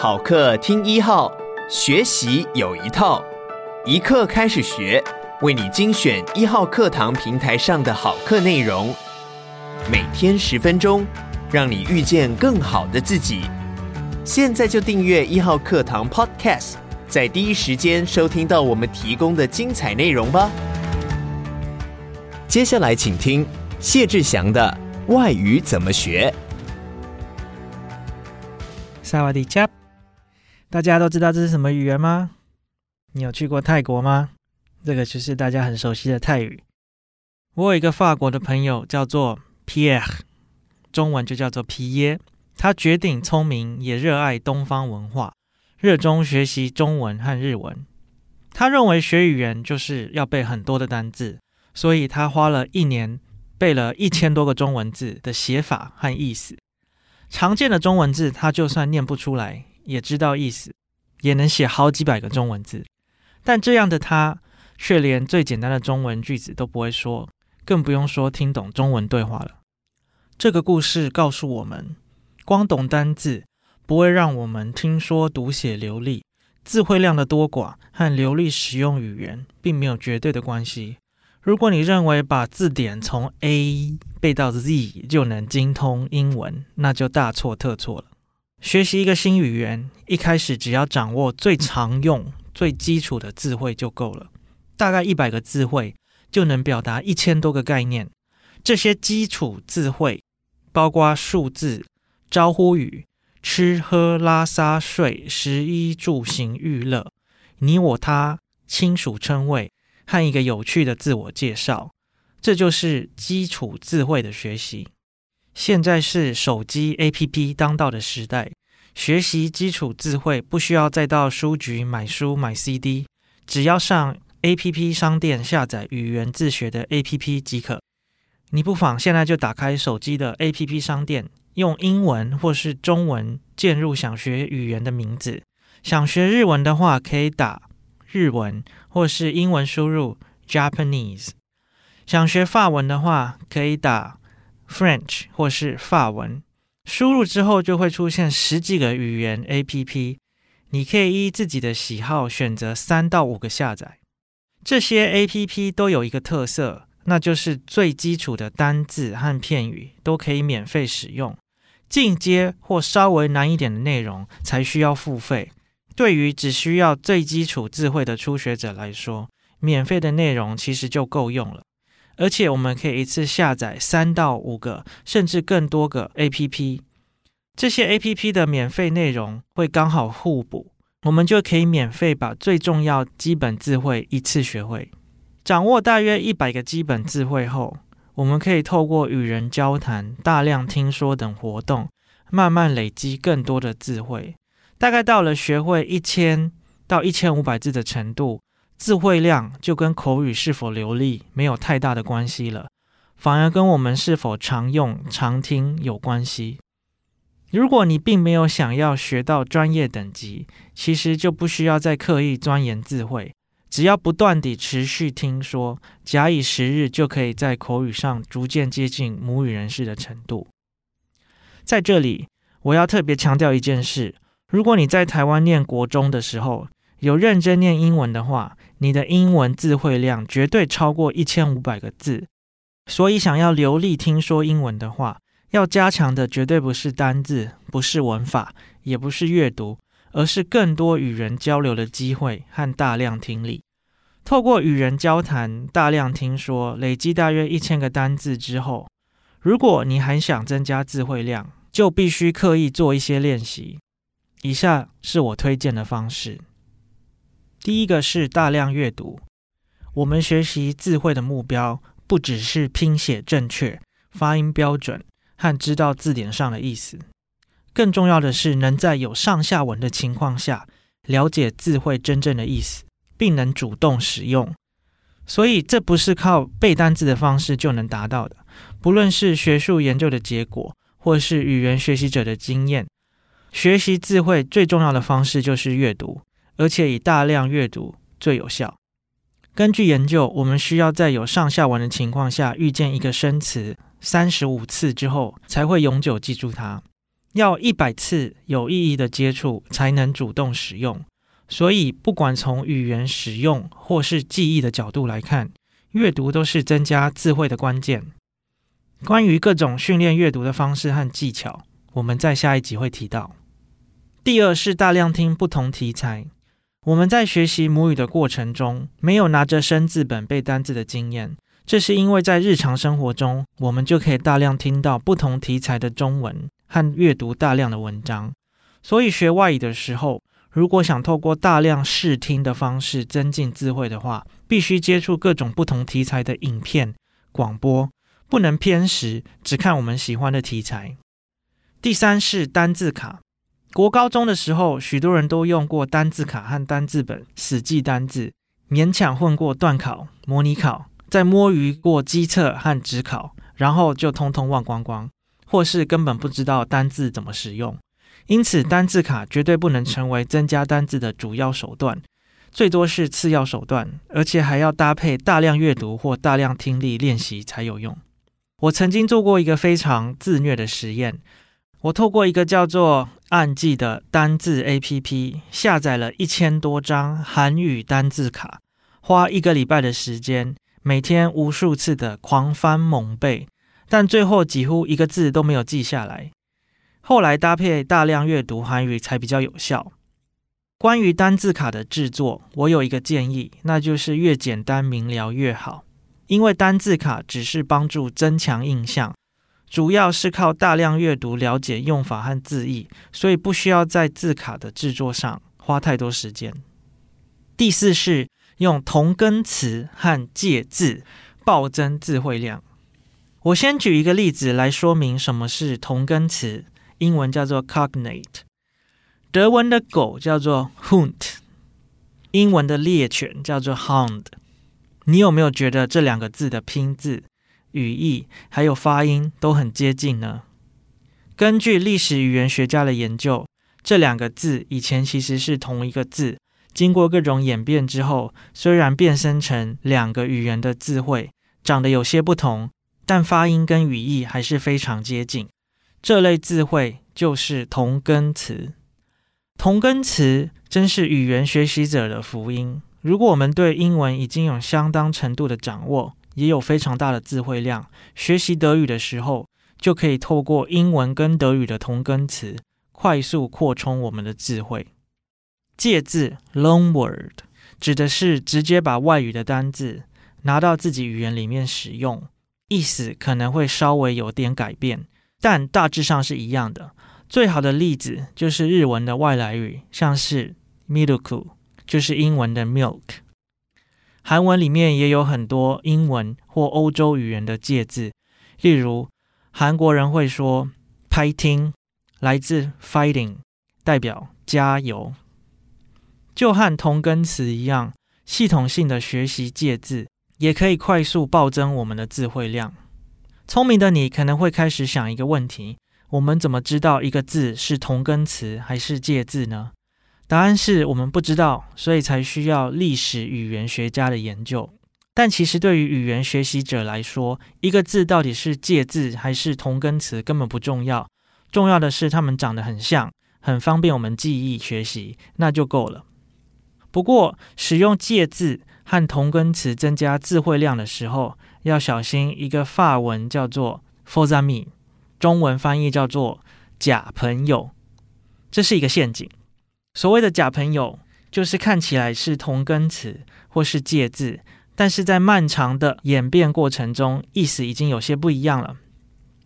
好课听一号，学习有一套，一课开始学，为你精选一号课堂平台上的好课内容，每天十分钟，让你遇见更好的自己。现在就订阅一号课堂 Podcast，在第一时间收听到我们提供的精彩内容吧。接下来请听谢志祥的外语怎么学。萨瓦迪卡，大家都知道这是什么语言吗？你有去过泰国吗？这个就是大家很熟悉的泰语。我有一个法国的朋友叫做 Pierre，中文就叫做皮耶。他绝顶聪明，也热爱东方文化，热衷学习中文和日文。他认为学语言就是要背很多的单字，所以他花了一年背了一千多个中文字的写法和意思。常见的中文字，他就算念不出来，也知道意思，也能写好几百个中文字。但这样的他，却连最简单的中文句子都不会说，更不用说听懂中文对话了。这个故事告诉我们，光懂单字不会让我们听说读写流利，词汇量的多寡和流利使用语言并没有绝对的关系。如果你认为把字典从 A 背到 Z 就能精通英文，那就大错特错了。学习一个新语言，一开始只要掌握最常用、最基础的词汇就够了。大概一百个词汇就能表达一千多个概念。这些基础词汇包括数字、招呼语、吃喝拉撒睡、食衣住行娱乐、你我他、亲属称谓。和一个有趣的自我介绍，这就是基础词汇的学习。现在是手机 APP 当道的时代，学习基础智慧不需要再到书局买书买 CD，只要上 APP 商店下载语言自学的 APP 即可。你不妨现在就打开手机的 APP 商店，用英文或是中文键入想学语言的名字。想学日文的话，可以打。日文或是英文输入 Japanese，想学法文的话，可以打 French 或是法文。输入之后就会出现十几个语言 APP，你可以依自己的喜好选择三到五个下载。这些 APP 都有一个特色，那就是最基础的单字和片语都可以免费使用，进阶或稍微难一点的内容才需要付费。对于只需要最基础词汇的初学者来说，免费的内容其实就够用了。而且我们可以一次下载三到五个，甚至更多个 APP。这些 APP 的免费内容会刚好互补，我们就可以免费把最重要基本智慧一次学会。掌握大约一百个基本智慧后，我们可以透过与人交谈、大量听说等活动，慢慢累积更多的智慧。大概到了学会一千到一千五百字的程度，词汇量就跟口语是否流利没有太大的关系了，反而跟我们是否常用、常听有关系。如果你并没有想要学到专业等级，其实就不需要再刻意钻研智慧，只要不断地持续听说，假以时日，就可以在口语上逐渐接近母语人士的程度。在这里，我要特别强调一件事。如果你在台湾念国中的时候有认真念英文的话，你的英文词汇量绝对超过一千五百个字。所以，想要流利听说英文的话，要加强的绝对不是单字，不是文法，也不是阅读，而是更多与人交流的机会和大量听力。透过与人交谈、大量听说，累积大约一千个单字之后，如果你还想增加词汇量，就必须刻意做一些练习。以下是我推荐的方式。第一个是大量阅读。我们学习词汇的目标，不只是拼写正确、发音标准和知道字典上的意思，更重要的是能在有上下文的情况下，了解词汇真正的意思，并能主动使用。所以，这不是靠背单字的方式就能达到的。不论是学术研究的结果，或是语言学习者的经验。学习词汇最重要的方式就是阅读，而且以大量阅读最有效。根据研究，我们需要在有上下文的情况下遇见一个生词三十五次之后，才会永久记住它。要一百次有意义的接触才能主动使用。所以，不管从语言使用或是记忆的角度来看，阅读都是增加智慧的关键。关于各种训练阅读的方式和技巧，我们在下一集会提到。第二是大量听不同题材。我们在学习母语的过程中，没有拿着生字本背单字的经验，这是因为在日常生活中，我们就可以大量听到不同题材的中文和阅读大量的文章。所以学外语的时候，如果想透过大量试听的方式增进智慧的话，必须接触各种不同题材的影片、广播，不能偏食，只看我们喜欢的题材。第三是单字卡。国高中的时候，许多人都用过单字卡和单字本死记单字，勉强混过段考、模拟考，再摸鱼过基测和指考，然后就通通忘光光，或是根本不知道单字怎么使用。因此，单字卡绝对不能成为增加单字的主要手段，最多是次要手段，而且还要搭配大量阅读或大量听力练习才有用。我曾经做过一个非常自虐的实验，我透过一个叫做暗记的单字 APP，下载了一千多张韩语单字卡，花一个礼拜的时间，每天无数次的狂翻猛背，但最后几乎一个字都没有记下来。后来搭配大量阅读韩语才比较有效。关于单字卡的制作，我有一个建议，那就是越简单明了越好。因为单字卡只是帮助增强印象，主要是靠大量阅读了解用法和字义，所以不需要在字卡的制作上花太多时间。第四是用同根词和介字暴增词汇量。我先举一个例子来说明什么是同根词。英文叫做 cognate，德文的狗叫做 Hund，英文的猎犬叫做 Hound。你有没有觉得这两个字的拼字、语义还有发音都很接近呢？根据历史语言学家的研究，这两个字以前其实是同一个字，经过各种演变之后，虽然变身成两个语言的字汇，长得有些不同，但发音跟语义还是非常接近。这类字汇就是同根词。同根词真是语言学习者的福音。如果我们对英文已经有相当程度的掌握，也有非常大的字汇量，学习德语的时候，就可以透过英文跟德语的同根词，快速扩充我们的智慧。介字 （loan word） 指的是直接把外语的单字拿到自己语言里面使用，意思可能会稍微有点改变。但大致上是一样的。最好的例子就是日文的外来语，像是 miruku，就是英文的 milk。韩文里面也有很多英文或欧洲语言的介字，例如韩国人会说 “fighting”，来自 “fighting”，代表加油。就和同根词一样，系统性的学习介字，也可以快速暴增我们的词汇量。聪明的你可能会开始想一个问题：我们怎么知道一个字是同根词还是介字呢？答案是我们不知道，所以才需要历史语言学家的研究。但其实对于语言学习者来说，一个字到底是介字还是同根词根本不重要，重要的是它们长得很像，很方便我们记忆学习，那就够了。不过，使用介字和同根词增加词汇量的时候，要小心一个法文叫做 faux ami，中文翻译叫做假朋友，这是一个陷阱。所谓的假朋友，就是看起来是同根词或是介字，但是在漫长的演变过程中，意思已经有些不一样了。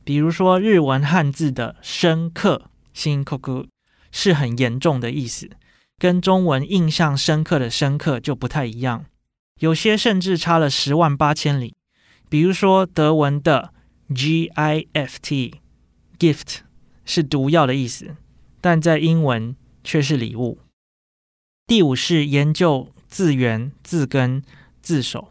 比如说日文汉字的深刻 shinkoku 是很严重的意思，跟中文印象深刻的深刻就不太一样，有些甚至差了十万八千里。比如说，德文的 gift gift 是毒药的意思，但在英文却是礼物。第五是研究字源、字根、字首。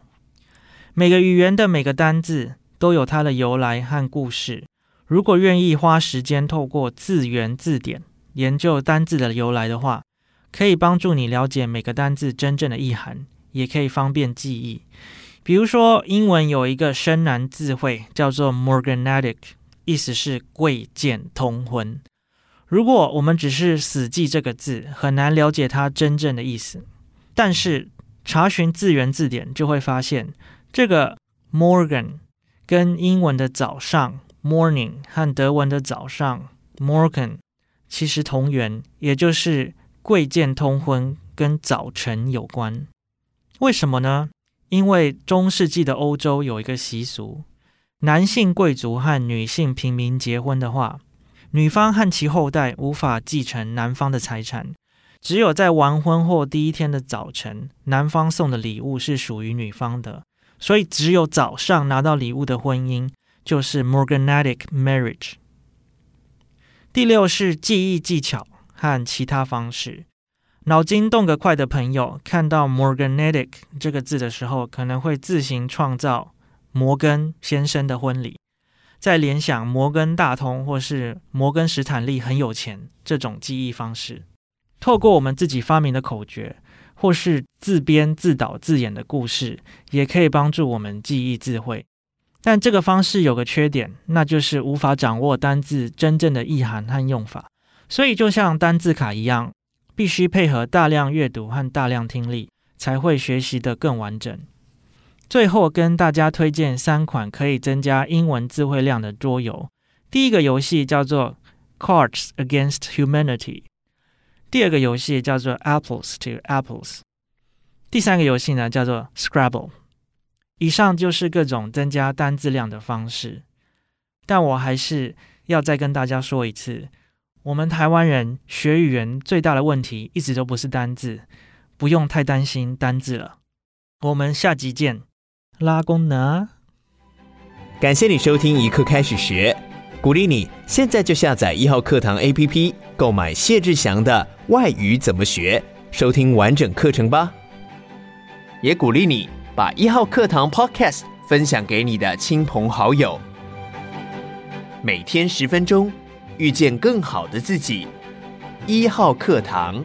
每个语言的每个单字都有它的由来和故事。如果愿意花时间透过字源字典研究单字的由来的话，可以帮助你了解每个单字真正的意涵，也可以方便记忆。比如说，英文有一个生难字汇叫做 morganatic，意思是贵贱通婚。如果我们只是死记这个字，很难了解它真正的意思。但是查询字源字典就会发现，这个 Morgan 跟英文的早上 morning 和德文的早上 Morgen 其实同源，也就是贵贱通婚跟早晨有关。为什么呢？因为中世纪的欧洲有一个习俗，男性贵族和女性平民结婚的话，女方和其后代无法继承男方的财产，只有在完婚后第一天的早晨，男方送的礼物是属于女方的。所以，只有早上拿到礼物的婚姻就是 morganatic marriage。第六是记忆技巧和其他方式。脑筋动得快的朋友，看到 morganatic 这个字的时候，可能会自行创造摩根先生的婚礼。再联想摩根大通或是摩根史坦利很有钱这种记忆方式，透过我们自己发明的口诀，或是自编自导自演的故事，也可以帮助我们记忆字汇。但这个方式有个缺点，那就是无法掌握单字真正的意涵和用法。所以就像单字卡一样，必须配合大量阅读和大量听力，才会学习得更完整。最后跟大家推荐三款可以增加英文词汇量的桌游。第一个游戏叫做 Cards Against Humanity，第二个游戏叫做 Apples to Apples，第三个游戏呢叫做 Scrabble。以上就是各种增加单字量的方式，但我还是要再跟大家说一次，我们台湾人学语言最大的问题一直都不是单字，不用太担心单字了。我们下集见。拉弓呢？感谢你收听一课开始学，鼓励你现在就下载一号课堂 APP，购买谢志祥的《外语怎么学》，收听完整课程吧。也鼓励你把一号课堂 Podcast 分享给你的亲朋好友，每天十分钟，遇见更好的自己。一号课堂。